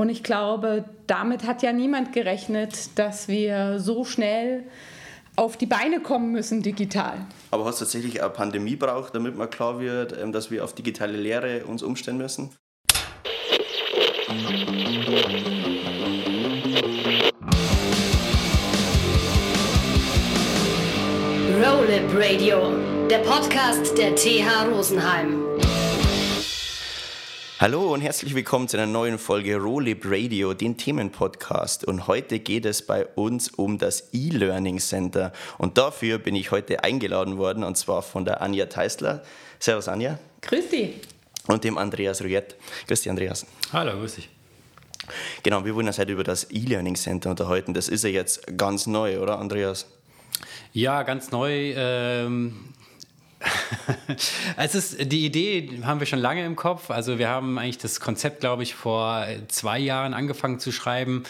Und ich glaube, damit hat ja niemand gerechnet, dass wir so schnell auf die Beine kommen müssen digital. Aber hast du tatsächlich eine Pandemie braucht, damit mal klar wird, ähm, dass wir auf digitale Lehre uns umstellen müssen? Rollip Radio, der Podcast der TH Rosenheim. Hallo und herzlich willkommen zu einer neuen Folge Rollip Radio, den Themenpodcast. Und heute geht es bei uns um das E-Learning Center. Und dafür bin ich heute eingeladen worden, und zwar von der Anja Teisler. Servus Anja. Grüß dich. Und dem Andreas Ruyett. Grüß dich, Andreas. Hallo, grüß dich. Genau, wir wollen uns heute über das E-Learning Center unterhalten. Das ist ja jetzt ganz neu, oder Andreas? Ja, ganz neu. Ähm es ist, die Idee haben wir schon lange im Kopf. Also wir haben eigentlich das Konzept, glaube ich, vor zwei Jahren angefangen zu schreiben.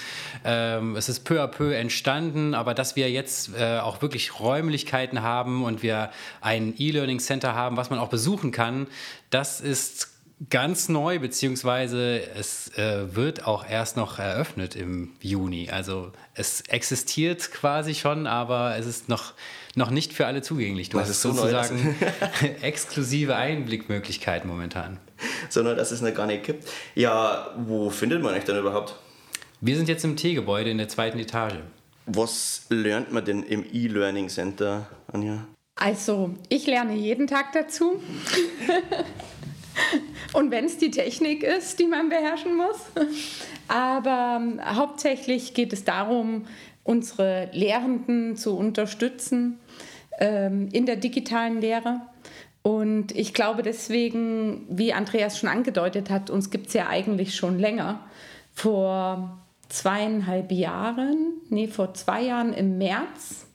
Ähm, es ist peu à peu entstanden, aber dass wir jetzt äh, auch wirklich Räumlichkeiten haben und wir ein E-Learning Center haben, was man auch besuchen kann, das ist ganz neu, beziehungsweise es äh, wird auch erst noch eröffnet im Juni. Also es existiert quasi schon, aber es ist noch, noch nicht für alle zugänglich. Du das hast so sozusagen exklusive Einblickmöglichkeiten momentan. Sondern dass es noch gar nicht gibt. Ja, wo findet man euch denn überhaupt? Wir sind jetzt im T-Gebäude in der zweiten Etage. Was lernt man denn im E-Learning Center, Anja? Also, ich lerne jeden Tag dazu. Und wenn es die Technik ist, die man beherrschen muss. Aber ähm, hauptsächlich geht es darum, unsere Lehrenden zu unterstützen ähm, in der digitalen Lehre. Und ich glaube deswegen, wie Andreas schon angedeutet hat, uns gibt es ja eigentlich schon länger. Vor zweieinhalb Jahren, nee, vor zwei Jahren im März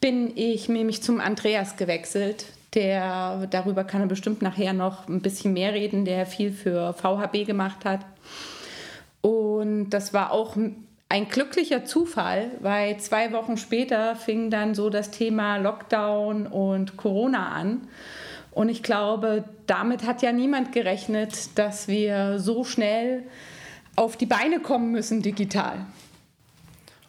bin ich nämlich zum Andreas gewechselt, der, darüber kann er bestimmt nachher noch ein bisschen mehr reden, der viel für VHB gemacht hat. Und das war auch ein glücklicher Zufall, weil zwei Wochen später fing dann so das Thema Lockdown und Corona an. Und ich glaube, damit hat ja niemand gerechnet, dass wir so schnell auf die Beine kommen müssen digital.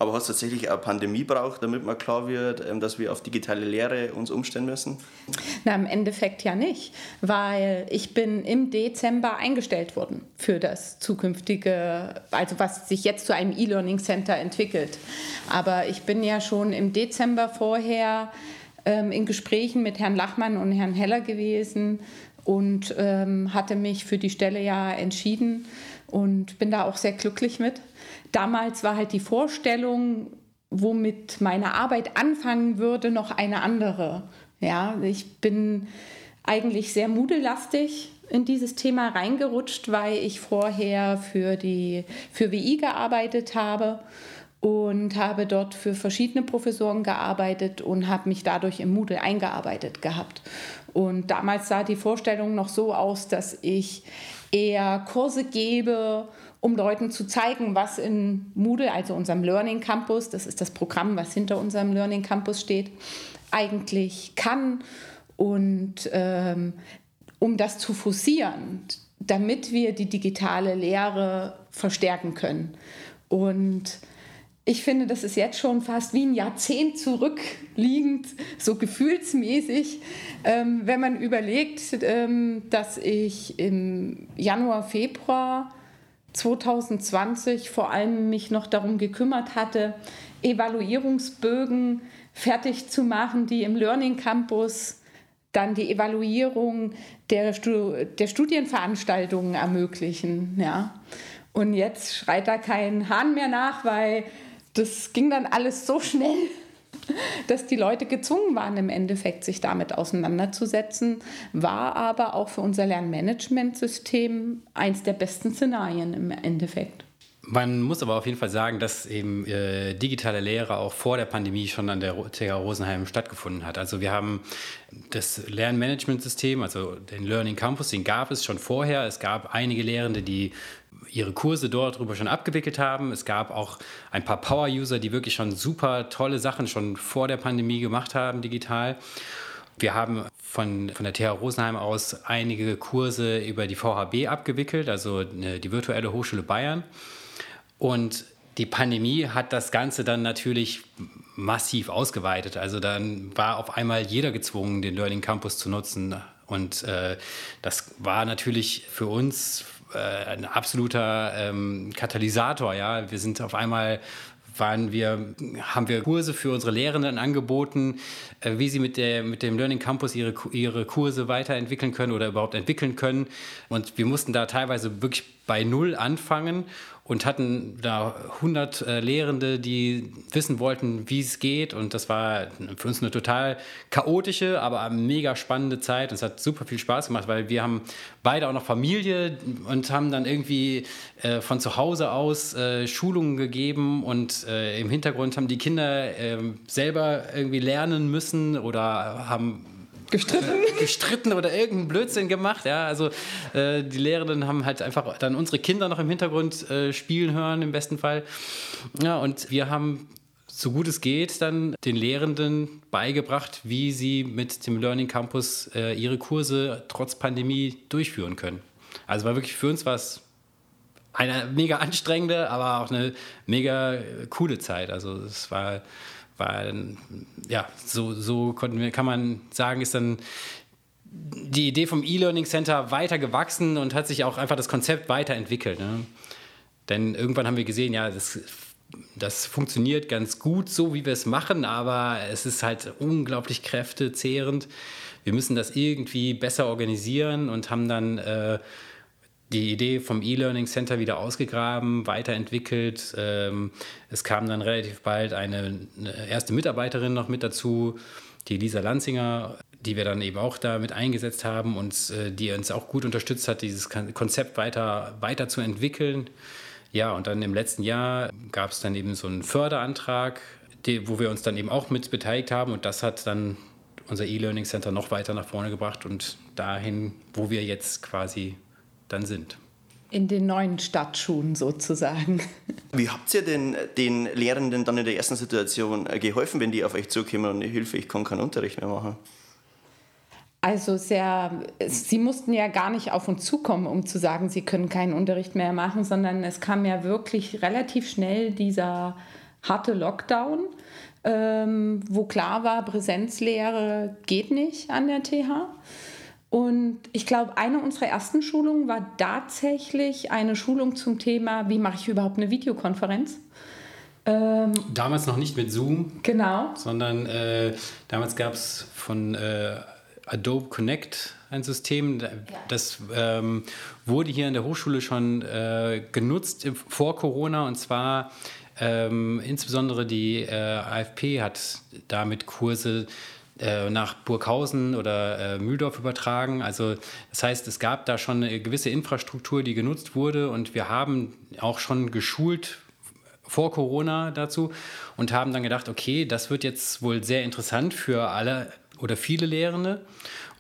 Aber hast du tatsächlich eine Pandemie braucht, damit mal klar wird, ähm, dass wir auf digitale Lehre uns umstellen müssen? Na, im Endeffekt ja nicht, weil ich bin im Dezember eingestellt worden für das zukünftige, also was sich jetzt zu einem E-Learning Center entwickelt. Aber ich bin ja schon im Dezember vorher ähm, in Gesprächen mit Herrn Lachmann und Herrn Heller gewesen und ähm, hatte mich für die Stelle ja entschieden und bin da auch sehr glücklich mit damals war halt die Vorstellung, womit meine Arbeit anfangen würde, noch eine andere. Ja, ich bin eigentlich sehr moodlelastig in dieses Thema reingerutscht, weil ich vorher für die für WI gearbeitet habe und habe dort für verschiedene Professoren gearbeitet und habe mich dadurch im Moodle eingearbeitet gehabt. Und damals sah die Vorstellung noch so aus, dass ich eher Kurse gebe um Leuten zu zeigen, was in Moodle, also unserem Learning Campus, das ist das Programm, was hinter unserem Learning Campus steht, eigentlich kann und ähm, um das zu forcieren, damit wir die digitale Lehre verstärken können. Und ich finde, das ist jetzt schon fast wie ein Jahrzehnt zurückliegend, so gefühlsmäßig, ähm, wenn man überlegt, ähm, dass ich im Januar, Februar 2020 vor allem mich noch darum gekümmert hatte, Evaluierungsbögen fertig zu machen, die im Learning Campus dann die Evaluierung der, der Studienveranstaltungen ermöglichen. Ja. Und jetzt schreit da kein Hahn mehr nach, weil das ging dann alles so schnell dass die Leute gezwungen waren, im Endeffekt sich damit auseinanderzusetzen, war aber auch für unser Lernmanagementsystem eins der besten Szenarien im Endeffekt. Man muss aber auf jeden Fall sagen, dass eben äh, digitale Lehre auch vor der Pandemie schon an der TH Rosenheim stattgefunden hat. Also wir haben das Lernmanagementsystem, also den Learning Campus, den gab es schon vorher. Es gab einige Lehrende, die ihre Kurse dort drüber schon abgewickelt haben. Es gab auch ein paar Power-User, die wirklich schon super tolle Sachen schon vor der Pandemie gemacht haben, digital. Wir haben von, von der TH Rosenheim aus einige Kurse über die VHB abgewickelt, also äh, die virtuelle Hochschule Bayern. Und die Pandemie hat das Ganze dann natürlich massiv ausgeweitet. Also dann war auf einmal jeder gezwungen, den Learning Campus zu nutzen. Und äh, das war natürlich für uns äh, ein absoluter ähm, Katalysator. Ja, wir sind auf einmal waren wir, haben wir Kurse für unsere Lehrenden angeboten, äh, wie sie mit, der, mit dem Learning Campus ihre, ihre Kurse weiterentwickeln können oder überhaupt entwickeln können. Und wir mussten da teilweise wirklich bei Null anfangen und hatten da 100 äh, Lehrende, die wissen wollten, wie es geht. Und das war für uns eine total chaotische, aber mega spannende Zeit. Und es hat super viel Spaß gemacht, weil wir haben beide auch noch Familie und haben dann irgendwie äh, von zu Hause aus äh, Schulungen gegeben und äh, im Hintergrund haben die Kinder ähm, selber irgendwie lernen müssen oder haben gestritten. gestritten oder irgendeinen Blödsinn gemacht. Ja, also äh, die Lehrenden haben halt einfach dann unsere Kinder noch im Hintergrund äh, spielen hören, im besten Fall. Ja, und wir haben so gut es geht, dann den Lehrenden beigebracht, wie sie mit dem Learning Campus äh, ihre Kurse trotz Pandemie durchführen können. Also war wirklich für uns was eine mega anstrengende, aber auch eine mega coole Zeit. Also es war war, ja, so, so konnten wir, kann man sagen, ist dann die Idee vom E-Learning Center weiter gewachsen und hat sich auch einfach das Konzept weiterentwickelt. Ne? Denn irgendwann haben wir gesehen, ja, das, das funktioniert ganz gut so, wie wir es machen, aber es ist halt unglaublich kräftezehrend. Wir müssen das irgendwie besser organisieren und haben dann äh, die Idee vom E-Learning Center wieder ausgegraben, weiterentwickelt. Ähm, es kam dann relativ bald eine, erste Mitarbeiterin noch mit dazu, die Lisa Lanzinger, die wir dann eben auch da mit eingesetzt haben und äh, die uns auch gut unterstützt hat, dieses Konzept weiter, weiter. Ja, und dann im letzten Jahr gab es dann eben so einen Förderantrag, wo wir uns dann eben auch mit beteiligt haben und das hat dann unser E-Learning Center noch weiter nach vorne gebracht und dahin, wo wir jetzt quasi dann sind. In den neuen Stadtschuhen sozusagen. Wie habt ihr denn den Lehrenden dann in der ersten Situation äh, geholfen, wenn die auf euch zukommen und Hilfe, ich kann keinen Unterricht mehr machen? Also sehr, sie mussten ja gar nicht auf uns zukommen, um zu sagen, sie können keinen Unterricht mehr machen, sondern es kam ja wirklich relativ schnell dieser harte Lockdown, ähm, wo klar war, Präsenzlehre geht nicht an der TH. Und ich glaube, eine unserer ersten Schulungen war tatsächlich eine Schulung zum Thema, wie mache ich überhaupt eine Videokonferenz. Ähm, damals noch nicht mit Zoom. Genau. Sondern äh, damals gab es von äh, Adobe Connect ein System, das ähm, wurde hier an der Hochschule schon äh, genutzt vor Corona und zwar ähm, insbesondere die äh, AFP hat damit Kurse äh, nach Burghausen oder äh, Mühldorf übertragen. Also das heißt, es gab da schon eine gewisse Infrastruktur, die genutzt wurde und wir haben auch schon geschult vor Corona dazu und haben dann gedacht, okay, das wird jetzt wohl sehr interessant für alle oder viele Lehrende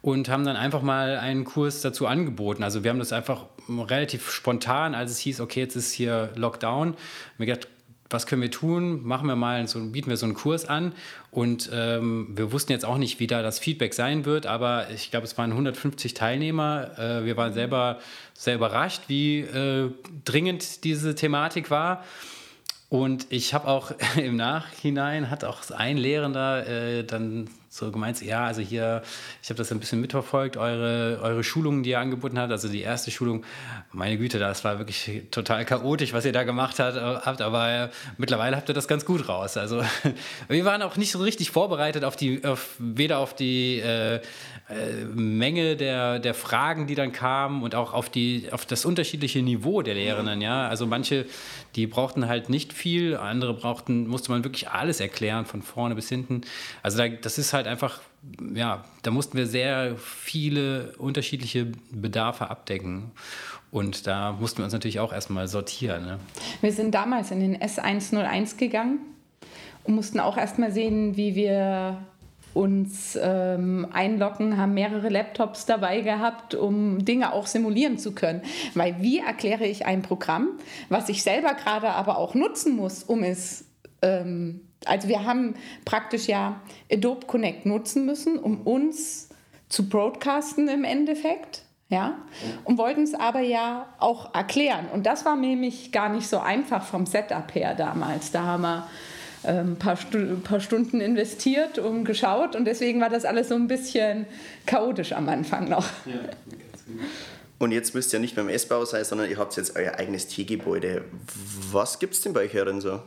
und haben dann einfach mal einen Kurs dazu angeboten. Also wir haben das einfach relativ spontan, als es hieß, okay, jetzt ist hier Lockdown, mir gedacht, was können wir tun? Machen wir mal so, bieten wir so einen Kurs an. Und ähm, wir wussten jetzt auch nicht, wie da das Feedback sein wird, aber ich glaube, es waren 150 Teilnehmer. Äh, wir waren selber sehr überrascht, wie äh, dringend diese Thematik war. Und ich habe auch im Nachhinein, hat auch ein Lehrender äh, dann so gemeint, ja, also hier, ich habe das ein bisschen mitverfolgt, eure, eure Schulungen, die ihr angeboten habt, also die erste Schulung, meine Güte, das war wirklich total chaotisch, was ihr da gemacht habt, aber äh, mittlerweile habt ihr das ganz gut raus. Also wir waren auch nicht so richtig vorbereitet auf die, auf, weder auf die äh, äh, Menge der, der Fragen, die dann kamen und auch auf, die, auf das unterschiedliche Niveau der Lehrenden. Ja? Also manche, die brauchten halt nicht viel, andere brauchten, musste man wirklich alles erklären, von vorne bis hinten. Also da, das ist halt einfach, ja, da mussten wir sehr viele unterschiedliche Bedarfe abdecken. Und da mussten wir uns natürlich auch erstmal sortieren. Ne? Wir sind damals in den S101 gegangen und mussten auch erstmal sehen, wie wir uns ähm, einloggen, haben mehrere Laptops dabei gehabt, um Dinge auch simulieren zu können. Weil wie erkläre ich ein Programm, was ich selber gerade aber auch nutzen muss, um es ähm, also wir haben praktisch ja Adobe Connect nutzen müssen, um uns zu broadcasten im Endeffekt. Ja, und wollten es aber ja auch erklären. Und das war nämlich gar nicht so einfach vom Setup her damals. Da haben wir ein ähm, paar, paar Stunden investiert und geschaut und deswegen war das alles so ein bisschen chaotisch am Anfang noch. Ja, und jetzt müsst ihr nicht beim S-Bau sein, sondern ihr habt jetzt euer eigenes Teegebäude. Was gibt es denn bei euch herin so?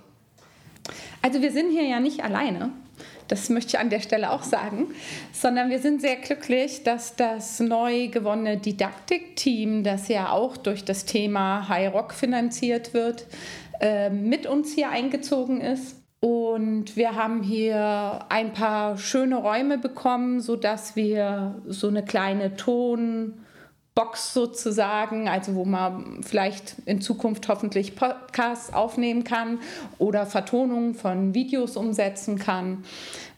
Also wir sind hier ja nicht alleine. Das möchte ich an der Stelle auch sagen, sondern wir sind sehr glücklich, dass das neu gewonnene Didaktikteam, das ja auch durch das Thema High Rock finanziert wird, äh, mit uns hier eingezogen ist. Und wir haben hier ein paar schöne Räume bekommen, sodass wir so eine kleine Tonbox sozusagen, also wo man vielleicht in Zukunft hoffentlich Podcasts aufnehmen kann oder Vertonungen von Videos umsetzen kann.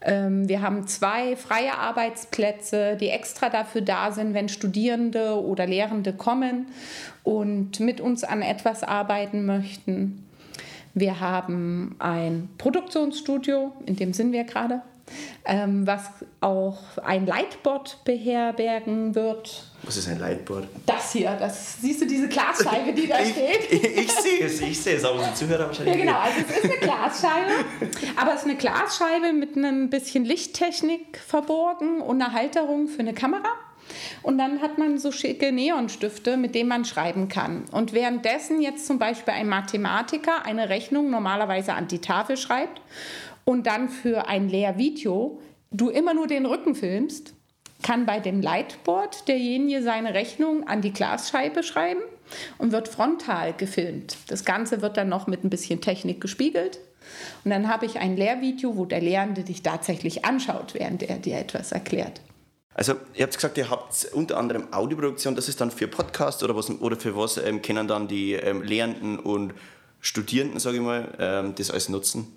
Ähm, wir haben zwei freie Arbeitsplätze, die extra dafür da sind, wenn Studierende oder Lehrende kommen und mit uns an etwas arbeiten möchten. Wir haben ein Produktionsstudio, in dem sind wir gerade, was auch ein Lightboard beherbergen wird. Was ist ein Lightboard? Das hier, das siehst du diese Glasscheibe, die da ich, steht? Ich, ich, sehe es, ich sehe es, aber die Zuhörer wahrscheinlich Ja, genau, also es ist eine Glasscheibe, aber es ist eine Glasscheibe mit einem bisschen Lichttechnik verborgen und einer Halterung für eine Kamera. Und dann hat man so schicke Neonstifte, mit denen man schreiben kann. Und währenddessen jetzt zum Beispiel ein Mathematiker eine Rechnung normalerweise an die Tafel schreibt und dann für ein Lehrvideo du immer nur den Rücken filmst, kann bei dem Lightboard derjenige seine Rechnung an die Glasscheibe schreiben und wird frontal gefilmt. Das Ganze wird dann noch mit ein bisschen Technik gespiegelt. Und dann habe ich ein Lehrvideo, wo der Lehrende dich tatsächlich anschaut, während er dir etwas erklärt. Also, ihr habt gesagt, ihr habt unter anderem Audioproduktion, das ist dann für Podcasts oder, oder für was ähm, können dann die ähm, Lehrenden und Studierenden, sage ich mal, ähm, das alles nutzen?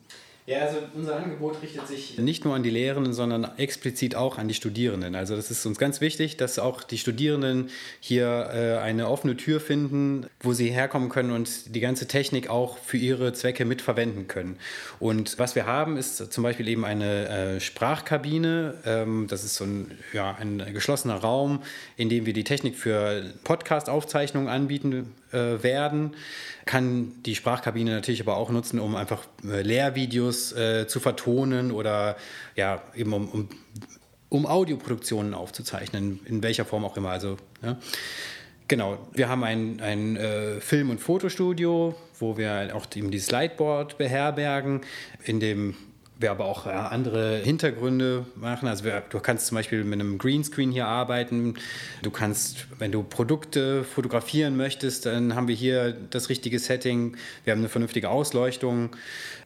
Ja, also unser Angebot richtet sich nicht nur an die Lehrenden, sondern explizit auch an die Studierenden. Also das ist uns ganz wichtig, dass auch die Studierenden hier äh, eine offene Tür finden, wo sie herkommen können und die ganze Technik auch für ihre Zwecke mitverwenden können. Und was wir haben, ist zum Beispiel eben eine äh, Sprachkabine. Ähm, das ist so ein, ja, ein geschlossener Raum, in dem wir die Technik für Podcast-Aufzeichnungen anbieten äh, werden. Kann die Sprachkabine natürlich aber auch nutzen, um einfach äh, Lehrvideos äh, zu vertonen oder ja, eben um, um, um, Audioproduktionen aufzuzeichnen, in welcher Form auch immer. Also, ja. Genau, wir haben ein, ein äh, Film- und Fotostudio, wo wir auch eben dieses Slideboard beherbergen, in dem wir aber auch ja, andere Hintergründe machen. Also wir, du kannst zum Beispiel mit einem Greenscreen hier arbeiten. Du kannst, wenn du Produkte fotografieren möchtest, dann haben wir hier das richtige Setting. Wir haben eine vernünftige Ausleuchtung.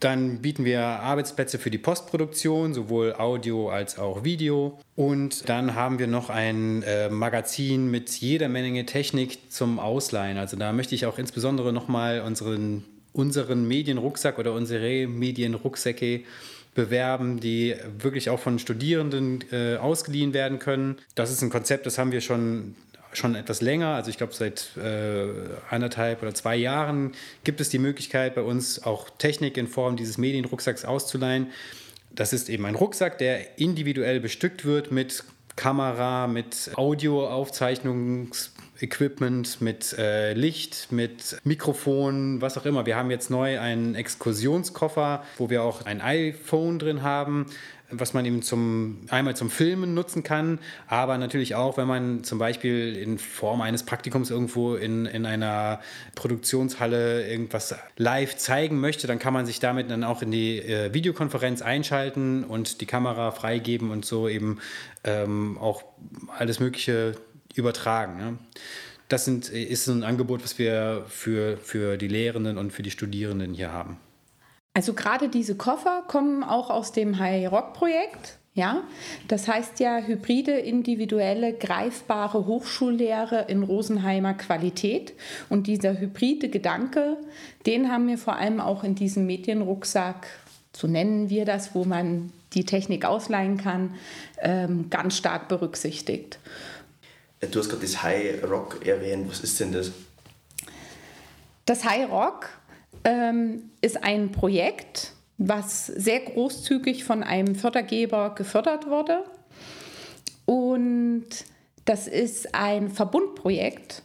Dann bieten wir Arbeitsplätze für die Postproduktion, sowohl Audio als auch Video. Und dann haben wir noch ein äh, Magazin mit jeder Menge Technik zum Ausleihen. Also da möchte ich auch insbesondere nochmal unseren unseren Medienrucksack oder unsere Medienrucksäcke bewerben, die wirklich auch von Studierenden äh, ausgeliehen werden können. Das ist ein Konzept, das haben wir schon schon etwas länger, also ich glaube seit äh, anderthalb oder zwei Jahren gibt es die Möglichkeit bei uns auch Technik in Form dieses Medienrucksacks auszuleihen. Das ist eben ein Rucksack, der individuell bestückt wird mit Kamera, mit Audioaufzeichnungs Equipment, mit äh, Licht, mit Mikrofon, was auch immer. Wir haben jetzt neu einen Exkursionskoffer, wo wir auch ein iPhone drin haben was man eben zum, einmal zum Filmen nutzen kann, aber natürlich auch, wenn man zum Beispiel in Form eines Praktikums irgendwo in, in einer Produktionshalle irgendwas live zeigen möchte, dann kann man sich damit dann auch in die äh, Videokonferenz einschalten und die Kamera freigeben und so eben ähm, auch alles Mögliche übertragen. Ne? Das sind, ist ein Angebot, was wir für, für die Lehrenden und für die Studierenden hier haben. Also gerade diese Koffer kommen auch aus dem High Rock Projekt. Ja, das heißt ja hybride, individuelle, greifbare Hochschullehre in Rosenheimer Qualität. Und dieser hybride Gedanke, den haben wir vor allem auch in diesem Medienrucksack, so nennen wir das, wo man die Technik ausleihen kann, ähm, ganz stark berücksichtigt. Du hast gerade das High Rock erwähnt. Was ist denn das? Das High Rock ähm, ist ein Projekt, was sehr großzügig von einem Fördergeber gefördert wurde. Und das ist ein Verbundprojekt,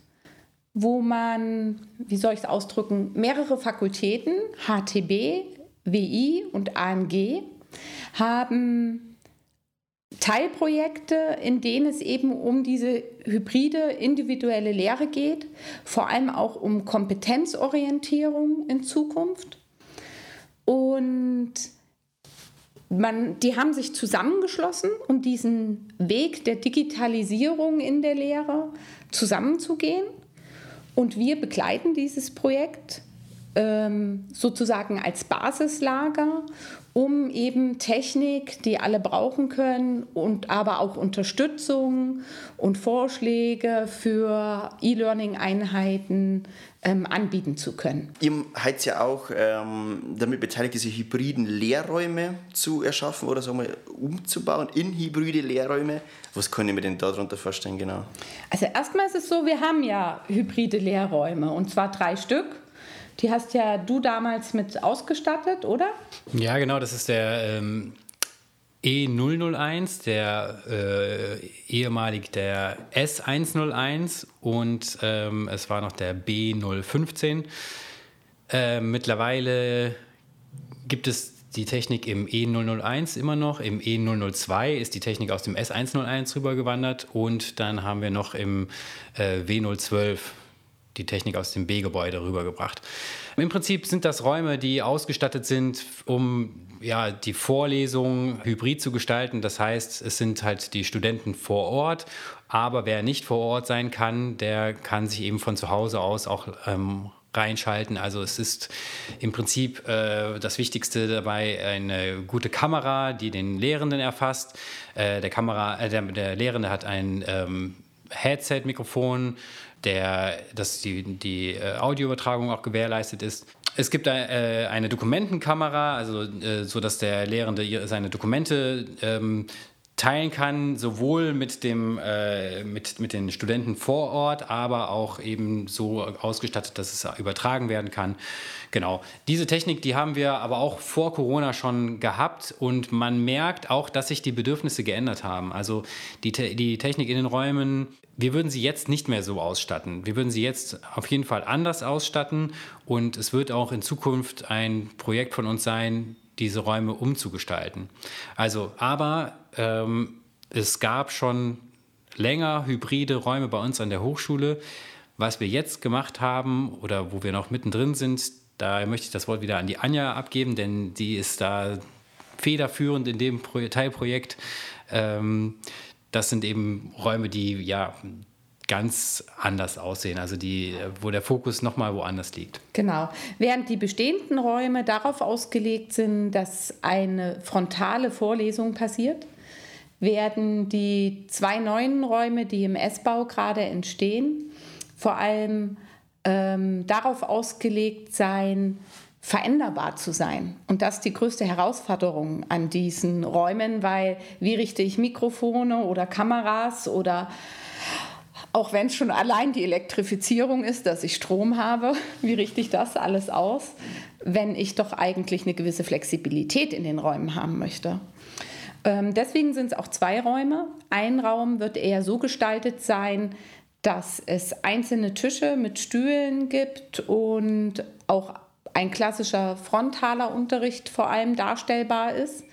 wo man, wie soll ich es ausdrücken, mehrere Fakultäten, HTB, WI und AMG, haben Teilprojekte, in denen es eben um diese hybride individuelle Lehre geht, vor allem auch um Kompetenzorientierung in Zukunft. Und man, die haben sich zusammengeschlossen, um diesen Weg der Digitalisierung in der Lehre zusammenzugehen. Und wir begleiten dieses Projekt sozusagen als Basislager, um eben Technik, die alle brauchen können, und aber auch Unterstützung und Vorschläge für E-Learning-Einheiten ähm, anbieten zu können. Ihr seid ja auch ähm, damit beteiligt, diese hybriden Lehrräume zu erschaffen oder sagen wir umzubauen in hybride Lehrräume. Was kann ich mir denn darunter vorstellen genau? Also erstmal ist es so, wir haben ja hybride Lehrräume und zwar drei Stück. Die hast ja du damals mit ausgestattet, oder? Ja, genau, das ist der ähm, E001, der äh, ehemalig der S101 und ähm, es war noch der B015. Äh, mittlerweile gibt es die Technik im E001 immer noch, im E002 ist die Technik aus dem S101 rübergewandert und dann haben wir noch im äh, W012 die Technik aus dem B-Gebäude rübergebracht. Im Prinzip sind das Räume, die ausgestattet sind, um ja, die Vorlesung hybrid zu gestalten. Das heißt, es sind halt die Studenten vor Ort, aber wer nicht vor Ort sein kann, der kann sich eben von zu Hause aus auch ähm, reinschalten. Also es ist im Prinzip äh, das Wichtigste dabei eine gute Kamera, die den Lehrenden erfasst. Äh, der, Kamera, äh, der, der, Lehrende hat ein ähm, Headset-Mikrofon, der, dass die, die äh, Audioübertragung auch gewährleistet ist. Es gibt äh, eine Dokumentenkamera, also äh, so dass der Lehrende seine Dokumente ähm, teilen kann, sowohl mit, dem, äh, mit, mit den Studenten vor Ort, aber auch eben so ausgestattet, dass es übertragen werden kann. Genau. Diese Technik, die haben wir aber auch vor Corona schon gehabt und man merkt auch, dass sich die Bedürfnisse geändert haben. Also die, die Technik in den Räumen wir würden sie jetzt nicht mehr so ausstatten. Wir würden sie jetzt auf jeden Fall anders ausstatten und es wird auch in Zukunft ein Projekt von uns sein, diese Räume umzugestalten. Also, aber ähm, es gab schon länger hybride Räume bei uns an der Hochschule. Was wir jetzt gemacht haben oder wo wir noch mittendrin sind, da möchte ich das Wort wieder an die Anja abgeben, denn die ist da federführend in dem Teilprojekt. Ähm, das sind eben Räume, die ja ganz anders aussehen, also die, wo der Fokus nochmal woanders liegt. Genau. Während die bestehenden Räume darauf ausgelegt sind, dass eine frontale Vorlesung passiert, werden die zwei neuen Räume, die im S-Bau gerade entstehen, vor allem ähm, darauf ausgelegt sein, veränderbar zu sein. Und das ist die größte Herausforderung an diesen Räumen, weil wie richte ich Mikrofone oder Kameras oder auch wenn es schon allein die Elektrifizierung ist, dass ich Strom habe, wie richte ich das alles aus, wenn ich doch eigentlich eine gewisse Flexibilität in den Räumen haben möchte. Ähm, deswegen sind es auch zwei Räume. Ein Raum wird eher so gestaltet sein, dass es einzelne Tische mit Stühlen gibt und auch ein klassischer frontaler Unterricht vor allem darstellbar ist.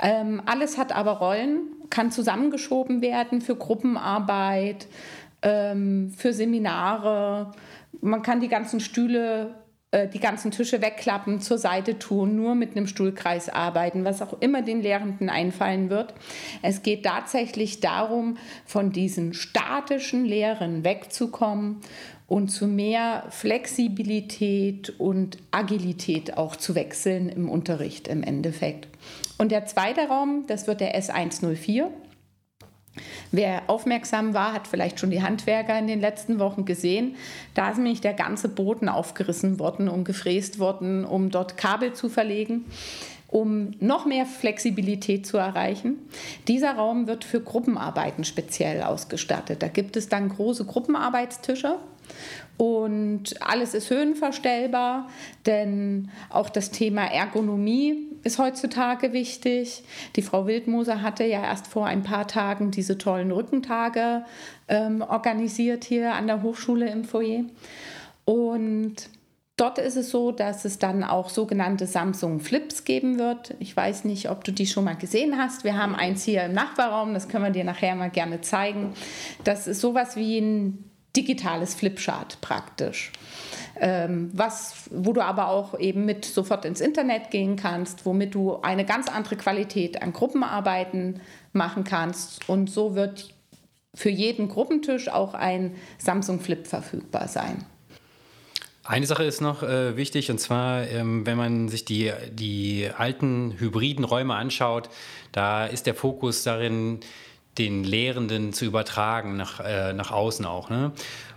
Ähm, alles hat aber Rollen, kann zusammengeschoben werden für Gruppenarbeit, ähm, für Seminare. Man kann die ganzen Stühle, äh, die ganzen Tische wegklappen, zur Seite tun, nur mit einem Stuhlkreis arbeiten, was auch immer den Lehrenden einfallen wird. Es geht tatsächlich darum, von diesen statischen Lehren wegzukommen und zu mehr Flexibilität und Agilität auch zu wechseln im Unterricht im Endeffekt. Und der zweite Raum, das wird der S104. Wer aufmerksam war, hat vielleicht schon die Handwerker in den letzten Wochen gesehen. Da ist nämlich der ganze Boden aufgerissen worden und gefräst worden, um dort Kabel zu verlegen um noch mehr Flexibilität zu erreichen. Dieser Raum wird für Gruppenarbeiten speziell ausgestattet. Da gibt es dann große Gruppenarbeitstische und alles ist höhenverstellbar, denn auch das Thema Ergonomie ist heutzutage wichtig. Die Frau Wildmoser hatte ja erst vor ein paar Tagen diese tollen Rückentage ähm, organisiert hier an der Hochschule im Foyer. Und Dort ist es so, dass es dann auch sogenannte Samsung Flips geben wird. Ich weiß nicht, ob du die schon mal gesehen hast. Wir haben eins hier im Nachbarraum, das können wir dir nachher mal gerne zeigen. Das ist sowas wie ein digitales Flipchart praktisch. Ähm, was, wo du aber auch eben mit sofort ins Internet gehen kannst, womit du eine ganz andere Qualität an Gruppenarbeiten machen kannst. Und so wird für jeden Gruppentisch auch ein Samsung Flip verfügbar sein. Eine Sache ist noch äh, wichtig, und zwar, ähm, wenn man sich die, die alten hybriden Räume anschaut, da ist der Fokus darin, den Lehrenden zu übertragen nach, äh, nach außen auch. Ne?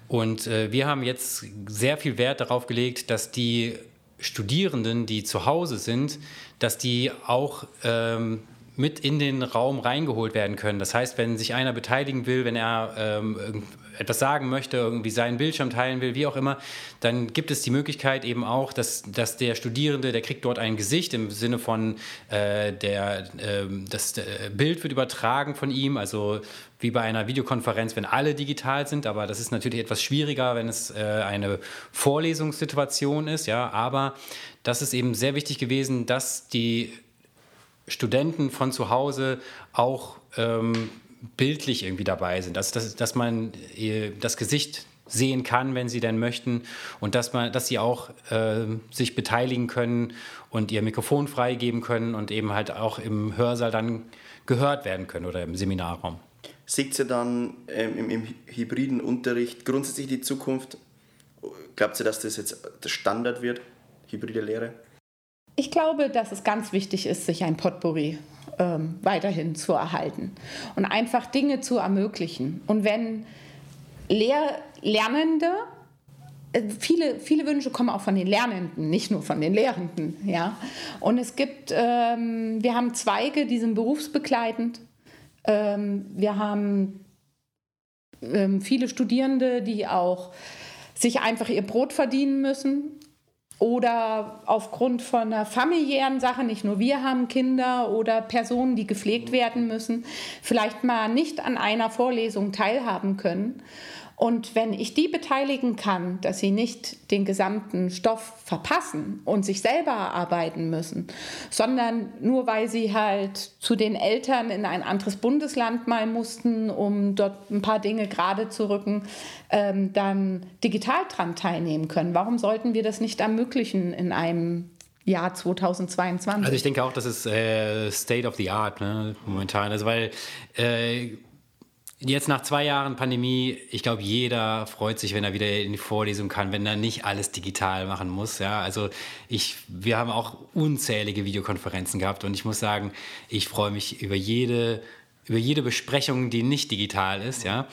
Und äh, wir haben jetzt sehr viel Wert darauf gelegt, dass die Studierenden, die zu Hause sind, dass die auch ähm, mit in den Raum reingeholt werden können. Das heißt, wenn sich einer beteiligen will, wenn er ähm, etwas sagen möchte, irgendwie seinen Bildschirm teilen will, wie auch immer, dann gibt es die Möglichkeit eben auch, dass, dass der Studierende, der kriegt dort ein Gesicht im Sinne von, äh, der, äh, das äh, Bild wird übertragen von ihm, also wie bei einer Videokonferenz, wenn alle digital sind, aber das ist natürlich etwas schwieriger, wenn es äh, eine Vorlesungssituation ist, ja, aber das ist eben sehr wichtig gewesen, dass die Studenten von zu Hause auch ähm, bildlich irgendwie dabei sind. Also, dass, dass man äh, das Gesicht sehen kann, wenn sie denn möchten und dass, man, dass sie auch äh, sich beteiligen können und ihr Mikrofon freigeben können und eben halt auch im Hörsaal dann gehört werden können oder im Seminarraum. Sieht sie dann ähm, im, im, hybriden Unterricht grundsätzlich die Zukunft? Glaubt sie, dass das jetzt der Standard wird, hybride Lehre? Ich glaube, dass es ganz wichtig ist, sich ein Potpourri ähm, weiterhin zu erhalten und einfach Dinge zu ermöglichen. Und wenn Lehr Lernende, äh, viele, viele Wünsche kommen auch von den Lernenden, nicht nur von den Lehrenden. Ja? Und es gibt, ähm, wir haben Zweige, die sind berufsbegleitend. Ähm, wir haben ähm, viele Studierende, die auch sich einfach ihr Brot verdienen müssen oder aufgrund von einer familiären Sache, nicht nur wir haben Kinder oder Personen, die gepflegt werden müssen, vielleicht mal nicht an einer Vorlesung teilhaben können. Und wenn ich die beteiligen kann, dass sie nicht den gesamten Stoff verpassen und sich selber erarbeiten müssen, sondern nur weil sie halt zu den Eltern in ein anderes Bundesland mal mussten, um dort ein paar Dinge gerade zu rücken, ähm, dann digital dran teilnehmen können. Warum sollten wir das nicht ermöglichen in einem Jahr 2022? Also ich denke auch, das ist äh, State of the Art ne, momentan. Also weil äh, Jetzt nach zwei Jahren Pandemie, ich glaube, jeder freut sich, wenn er wieder in die Vorlesung kann, wenn er nicht alles digital machen muss. Ja, also ich, wir haben auch unzählige Videokonferenzen gehabt und ich muss sagen, ich freue mich über jede, über jede Besprechung, die nicht digital ist. Ja,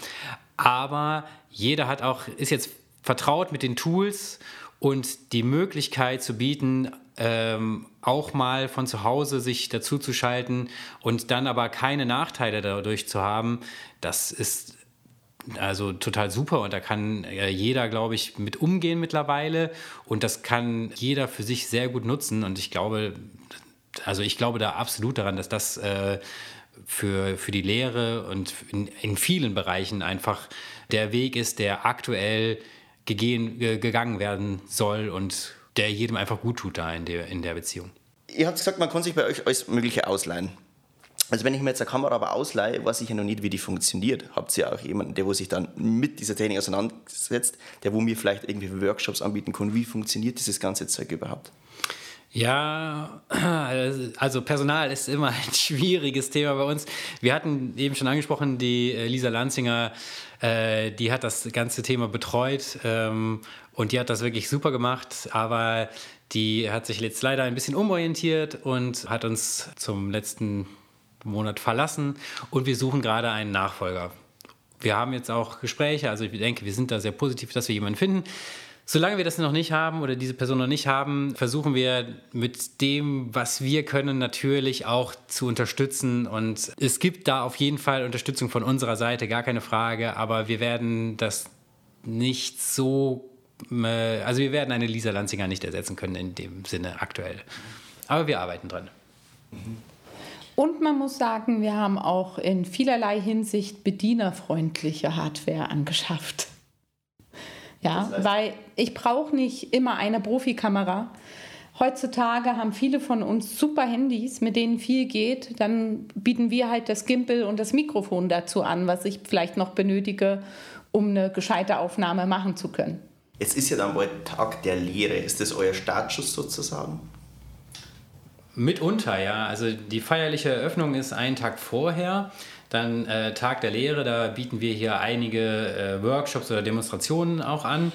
aber jeder hat auch, ist jetzt vertraut mit den Tools und die Möglichkeit zu bieten, ähm, auch mal von zu Hause sich dazu zu schalten und dann aber keine Nachteile dadurch zu haben, das ist also total super und da kann äh, jeder, glaube ich, mit umgehen mittlerweile und das kann jeder für sich sehr gut nutzen und ich glaube, also ich glaube da absolut daran, dass das äh, für, für die Lehre und in, in vielen Bereichen einfach der Weg ist, der aktuell gegehen, gegangen werden soll und der jedem einfach gut tut da in der, in der Beziehung. Ihr habt gesagt, man kann sich bei euch alles Mögliche ausleihen. Also wenn ich mir jetzt eine Kamera aber ausleihe, weiß ich ja noch nicht, wie die funktioniert. Habt ihr auch jemanden, der wo sich dann mit dieser Technik auseinandersetzt, der wo mir vielleicht irgendwie Workshops anbieten kann, wie funktioniert dieses ganze Zeug überhaupt? Ja, also Personal ist immer ein schwieriges Thema bei uns. Wir hatten eben schon angesprochen, die äh, Lisa Lanzinger, äh, die hat das ganze Thema betreut ähm, und die hat das wirklich super gemacht, aber die hat sich jetzt leider ein bisschen umorientiert und hat uns zum letzten Monat verlassen und wir suchen gerade einen Nachfolger. Wir haben jetzt auch Gespräche, also ich denke, wir sind da sehr positiv, dass wir jemanden finden. Solange wir das noch nicht haben oder diese Person noch nicht haben, versuchen wir mit dem, was wir können, natürlich auch zu unterstützen. Und es gibt da auf jeden Fall Unterstützung von unserer Seite, gar keine Frage. Aber wir werden das nicht so äh, also wir werden eine Lisa Lanzinger nicht ersetzen können in dem Sinne aktuell. Aber wir arbeiten dran. Und man muss sagen, wir haben auch in vielerlei Hinsicht bedienerfreundliche Hardware angeschafft. Ja, das heißt? weil ich brauche nicht immer eine Profikamera. Heutzutage haben viele von uns super Handys, mit denen viel geht. Dann bieten wir halt das Gimbal und das Mikrofon dazu an, was ich vielleicht noch benötige, um eine gescheite Aufnahme machen zu können. Es ist ja dann bald Tag der Lehre. Ist das euer Startschuss sozusagen? Mitunter, ja. Also die feierliche Eröffnung ist einen Tag vorher. Dann äh, Tag der Lehre, da bieten wir hier einige äh, Workshops oder Demonstrationen auch an.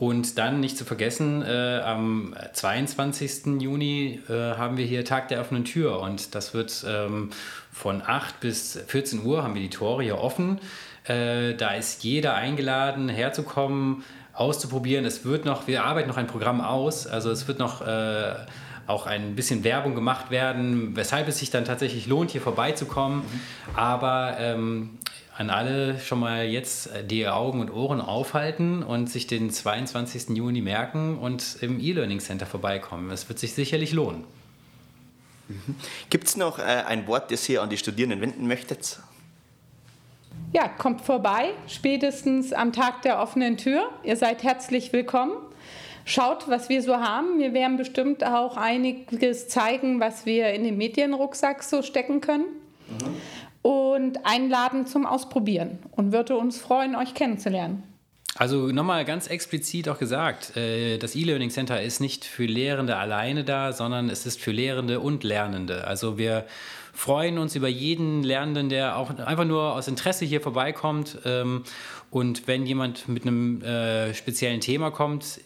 Und dann nicht zu vergessen, äh, am 22. Juni äh, haben wir hier Tag der offenen Tür. Und das wird ähm, von 8 bis 14 Uhr haben wir die Tore hier offen. Äh, da ist jeder eingeladen, herzukommen, auszuprobieren. Es wird noch, wir arbeiten noch ein Programm aus. Also es wird noch äh, auch ein bisschen Werbung gemacht werden, weshalb es sich dann tatsächlich lohnt, hier vorbeizukommen. Mhm. Aber ähm, an alle schon mal jetzt die Augen und Ohren aufhalten und sich den 22. Juni merken und im E-Learning Center vorbeikommen. Es wird sich sicherlich lohnen. Mhm. Gibt es noch äh, ein Wort, das ihr an die Studierenden wenden möchtet? Ja, kommt vorbei, spätestens am Tag der offenen Tür. Ihr seid herzlich willkommen. Schaut, was wir so haben. Wir werden bestimmt auch einiges zeigen, was wir in den Medienrucksack so stecken können. Mhm. Und einladen zum Ausprobieren. Und würde uns freuen, euch kennenzulernen. Also nochmal ganz explizit auch gesagt, äh, das E-Learning Center ist nicht für Lehrende alleine da, sondern es ist für Lehrende und Lernende. Also wir freuen uns über jeden Lernenden, der auch einfach nur aus Interesse hier vorbeikommt. Ähm, und wenn jemand mit einem äh, speziellen Thema kommt,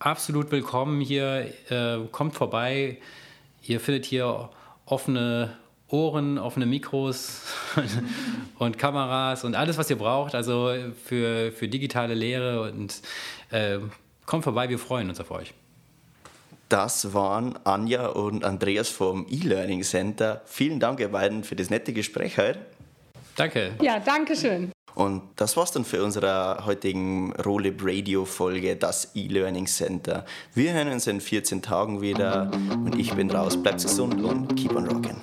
absolut willkommen hier. Äh, kommt vorbei. Ihr findet hier offene Ohren, offene Mikros und Kameras und alles, was ihr braucht, also für, für digitale Lehre. Und äh, kommt vorbei, wir freuen uns auf euch. Das waren Anja und Andreas vom E-Learning Center. Vielen Dank, ihr beiden, für das nette Gespräch heute. Danke. Ja, danke schön. Und das war's dann für unsere heutigen Rolib Radio Folge, das E-Learning Center. Wir hören uns in 14 Tagen wieder und ich bin raus. Bleibt gesund und keep on rocking.